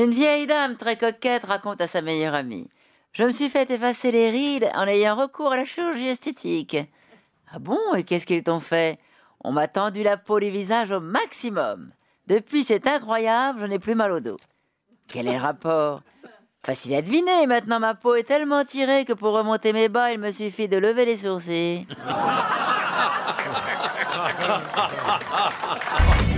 Une vieille dame très coquette raconte à sa meilleure amie. Je me suis fait effacer les rides en ayant recours à la chirurgie esthétique. Ah bon Et qu'est-ce qu'ils t'ont fait? On m'a tendu la peau du visage au maximum. Depuis, c'est incroyable, je n'ai plus mal au dos. Quel est le rapport? Facile à deviner, maintenant ma peau est tellement tirée que pour remonter mes bas, il me suffit de lever les sourcils.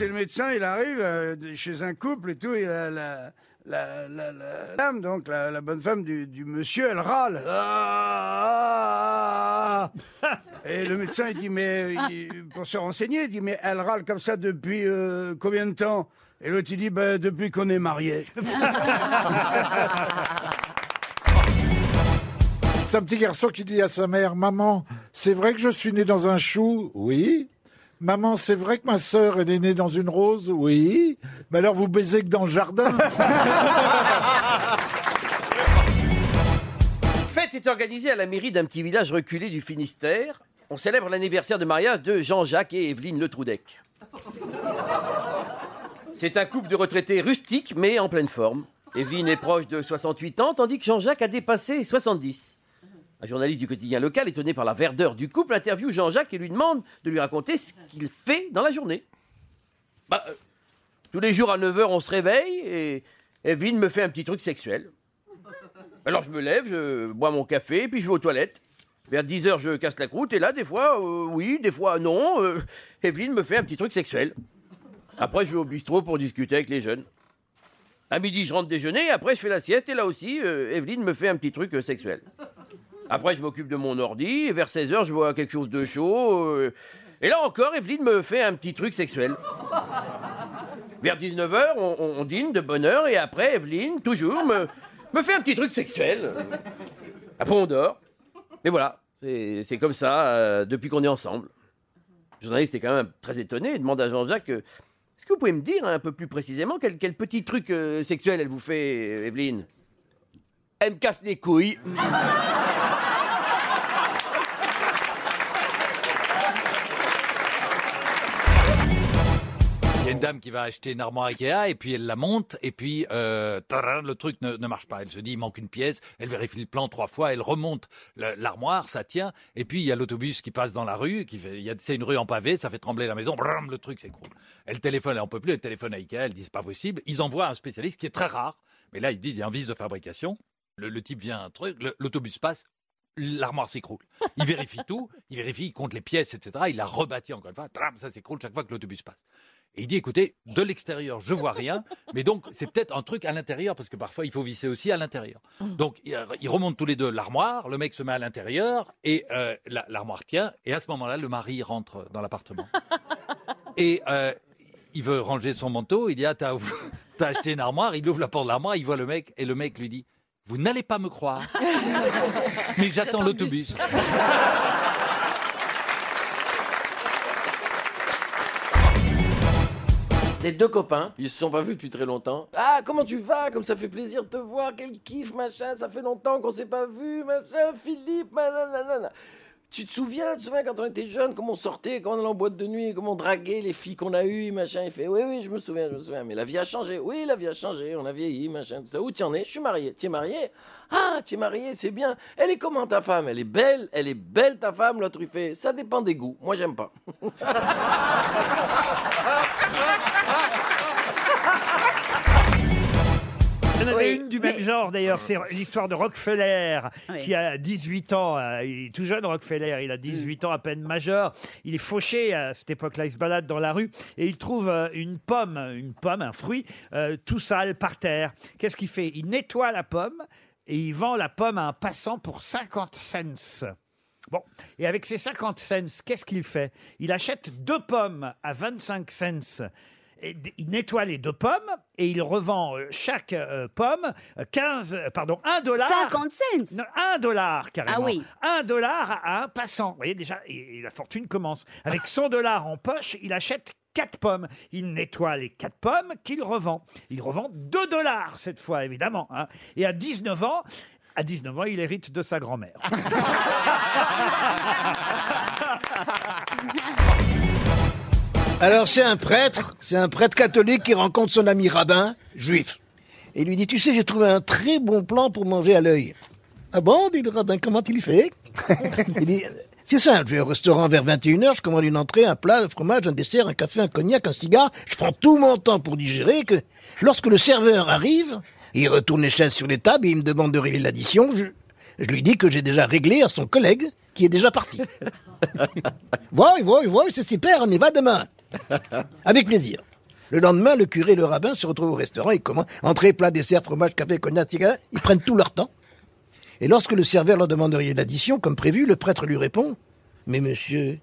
C'est le médecin, il arrive euh, chez un couple et tout, et la, la, la, la, dame, donc la, bonne femme du, monsieur, elle râle. Ah, ah, ah. Et le médecin, il dit, mais il- pour se renseigner, il dit, mais elle râle comme ça depuis euh, combien de temps? Et l'autre, il dit, ben, depuis qu'on est mariés. C'est un petit garçon qui dit à sa mère Maman, c'est vrai que je suis né dans un chou? Oui. Maman, c'est vrai que ma sœur est née dans une rose? Oui. Mais alors vous baisez que dans le jardin Fête est organisée à la mairie d'un petit village reculé du Finistère. On célèbre l'anniversaire de mariage de Jean-Jacques et Evelyne Le Troudec. C'est un couple de retraités rustiques mais en pleine forme. Evelyne est proche de 68 ans tandis que Jean-Jacques a dépassé 70. Un journaliste du quotidien local, étonné par la verdeur du couple, interviewe Jean-Jacques et lui demande de lui raconter ce qu'il fait dans la journée. Bah, euh, tous les jours à 9h, on se réveille et Evelyne me fait un petit truc sexuel. Alors je me lève, je bois mon café, puis je vais aux toilettes. Vers 10h, je casse la croûte, et là, des fois, euh, oui, des fois, non. euh, Evelyne me fait un petit truc sexuel. Après, je vais au bistrot pour discuter avec les jeunes. À midi, je rentre déjeuner, après, je fais la sieste, et là aussi, Evelyne me fait un petit truc sexuel. Après, je m'occupe de mon ordi, et vers 16h, je bois quelque chose de chaud. euh, et là encore, Evelyne me fait un petit truc sexuel. Vers 19h, on, on- dîne de bonne heure, et après, Evelyne, toujours, me, me fait un petit truc sexuel. Après, on dort. Mais voilà, c'est comme ça euh, depuis qu'on est ensemble. Le journaliste est quand même très étonné et demande à Jean-Jacques euh, Est-ce que vous pouvez me dire un peu plus précisément quel, quel petit truc euh, sexuel elle vous fait, Evelyne? Elle me casse les couilles. A une dame qui va acheter une armoire Ikea et puis elle la monte et puis euh, le truc ne, marche pas. Elle se dit il manque une pièce, elle vérifie le plan trois fois, elle remonte l'armoire, ça tient et puis il y a l'autobus qui passe dans la rue, c'est une rue en pavé, ça fait trembler la maison, le truc s'écroule. Elle téléphone, elle en peut plus, elle téléphone à Ikea, elle dit c'est pas possible. Ils envoient un spécialiste qui est très rare, mais là ils disent il y a un vice de fabrication. Le, type vient un truc, l'autobus passe, l'armoire s'écroule. Il vérifie tout, il vérifie, il compte les pièces, etc. Il la rebâtit encore une fois, tram, ça s'écroule chaque fois que l'autobus passe. Et il dit, écoutez, de l'extérieur, je vois rien, mais donc c'est peut-être un truc à l'intérieur, parce que parfois il faut visser aussi à l'intérieur. Donc ils remontent tous les deux l'armoire, le mec se met à l'intérieur, et euh, la- l'armoire tient, et à ce moment-là, le mari rentre dans l'appartement. Et euh, il veut ranger son manteau, il dit, ah, t'as acheté une armoire, il ouvre la porte de l'armoire, il voit le mec, et le mec lui dit, vous n'allez pas me croire, mais j'attends l'autobus. C'est deux copains, ils se sont pas vus depuis très longtemps. Ah, comment tu vas? Comme ça fait plaisir de te voir, quel kiff, machin, ça fait longtemps qu'on s'est pas vu, machin, Philippe, nanana. Tu te souviens, tu te souviens quand on était jeunes, comment on sortait, comment on allait en boîte de nuit, comment on draguait les filles qu'on a eues, machin. Il fait, oui, oui, je me souviens, je me souviens, mais la vie a changé. Oui, la vie a changé, on a vieilli, machin, tout ça. Où tu en es? Je suis marié. Tu es marié? Ah, tu es marié, c'est bien. Elle est comment ta femme? Elle est belle, elle est belle ta femme, l'autre il fait, ça dépend des goûts. Moi, j'aime pas. Une du même mais- genre d'ailleurs, c'est l'histoire de Rockefeller Oui. qui a 18 ans, euh, il est tout jeune Rockefeller, il a 18 ans à peine majeur, il est fauché à cette époque-là, il se balade dans la rue et il trouve euh, une pomme, une pomme, un fruit, euh, tout sale par terre. Qu'est-ce qu'il fait? Il nettoie la pomme et il vend la pomme à un passant pour 50 cents. Bon, et avec ces 50 cents, qu'est-ce qu'il fait? Il achète deux pommes à 25 cents. Et d- il nettoie les deux pommes et il revend euh, chaque euh, pomme euh, 15, euh, pardon, 1 dollar. 50 cents Non, 1 dollar carrément. Ah oui. 1 dollar à un passant. Vous voyez déjà, et, et la fortune commence. Avec 100 dollars en poche, il achète 4 pommes. Il nettoie les 4 pommes qu'il revend. Il revend 2 dollars cette fois, évidemment. hein. Et à 19 ans, à 19 ans, il hérite de sa grand-mère. Alors c'est un prêtre, c'est un prêtre catholique qui rencontre son ami rabbin, juif. Et il lui dit, tu sais, j'ai trouvé un très bon plan pour manger à l'œil. Ah bon, dit le rabbin, comment il fait? Il dit, c'est simple, je vais au restaurant vers 21h, je commande une entrée, un plat, un fromage, un dessert, un café, un cognac, un cigare, je prends tout mon temps pour digérer, que lorsque le serveur arrive, il retourne les chaises sur les tables et il me demande de régler l'addition, je, je lui dis que j'ai déjà réglé à son collègue qui est déjà parti. Oui, oui, oui, c'est super, on y va demain. Avec plaisir. Le lendemain, le curé et le rabbin se retrouvent au restaurant, ils commandent entrée, plat, dessert, fromage, café, cognac, cigare, ils prennent tout leur temps. Et lorsque le serveur leur demande de régler l'addition, comme prévu, le prêtre lui répond Mais monsieur,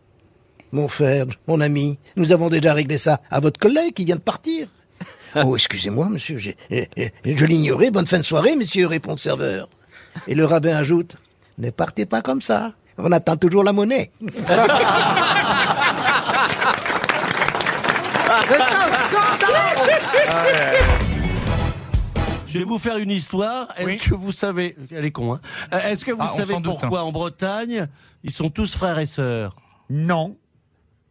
mon frère, mon ami, nous avons déjà réglé ça à votre collègue qui vient de partir. Oh, excusez-moi, monsieur, je l'ignorais. Bonne fin de soirée, monsieur, répond le serveur. Et le rabbin ajoute Ne partez pas comme ça. On attend toujours la monnaie. Je vais vous faire une histoire. Est-ce que vous savez, elle est con, hein Euh, Est-ce que vous Ah, savez pourquoi en Bretagne ils sont tous frères et sœurs? Non.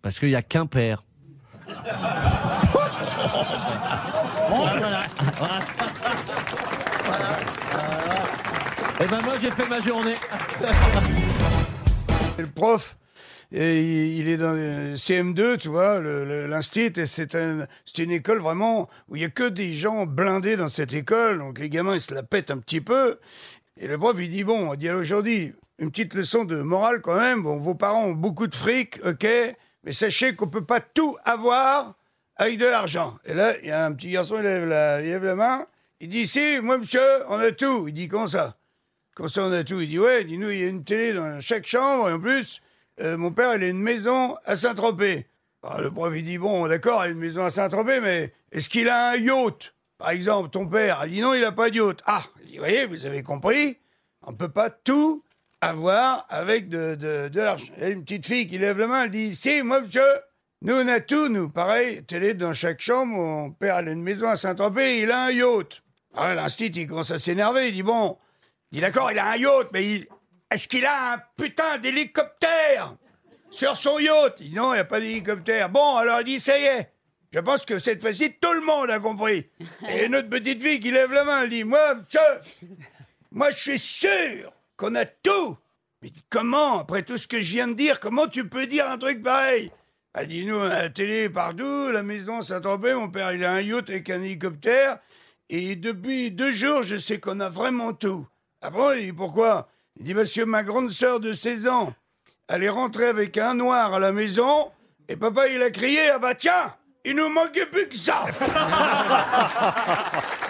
Parce qu'il y a qu'un père. Eh ben moi j'ai fait ma journée. Et le prof, et il il est dans le CM2, tu vois, l'instit, et c'est un, c'est une école vraiment où il y a que des gens blindés dans cette école, donc les gamins ils se la pètent un petit peu. Et le prof il dit bon, il dit aujourd'hui une petite leçon de morale quand même. Bon, vos parents ont beaucoup de fric, ok, mais sachez qu'on peut pas tout avoir avec de l'argent. Et là, il y a un petit garçon, il lève la, il main, il dit si, moi monsieur, on a tout. Il dit comment ça? Comment ça, on a tout? Il dit, ouais, dis-nous, il y a une télé dans chaque chambre, et en plus, euh, mon père, il a une maison à Saint-Tropez. Alors, le prof, il dit, bon, d'accord, il a une maison à Saint-Tropez, mais est-ce qu'il a un yacht? Par exemple, ton père, il dit, non, il n'a pas de yacht. Ah, dit, voyez, vous avez compris, on ne peut pas tout avoir avec de, de, de l'argent. Il y a une petite fille qui lève la main, elle dit, si, monsieur, nous, on a tout, nous. Pareil, télé dans chaque chambre, mon père, il a une maison à Saint-Tropez, il a un yacht. Ah, l'instit, il commence à s'énerver, il dit, bon, il dit d'accord, il a un yacht, mais il- est-ce qu'il a un putain d'hélicoptère sur son yacht? Il dit non, il n'y a pas d'hélicoptère. Bon, alors il dit ça y est. Je pense que cette fois-ci, tout le monde a compris. Et une autre petite fille qui lève la main, elle dit Moi, monsieur, moi je suis sûr qu'on a tout. Mais comment, après tout ce que je viens de dire, comment tu peux dire un truc pareil? Elle dit Nous, on a la télé partout, la maison Saint-Tropez, mon père, il a un yacht avec un hélicoptère. Et depuis deux jours, je sais qu'on a vraiment tout. Ah bon Il dit pourquoi? Il dit que ma grande sœur de 16 ans, elle est rentrée avec un noir à la maison, et papa il a crié Ah bah tiens, il nous manquait plus que ça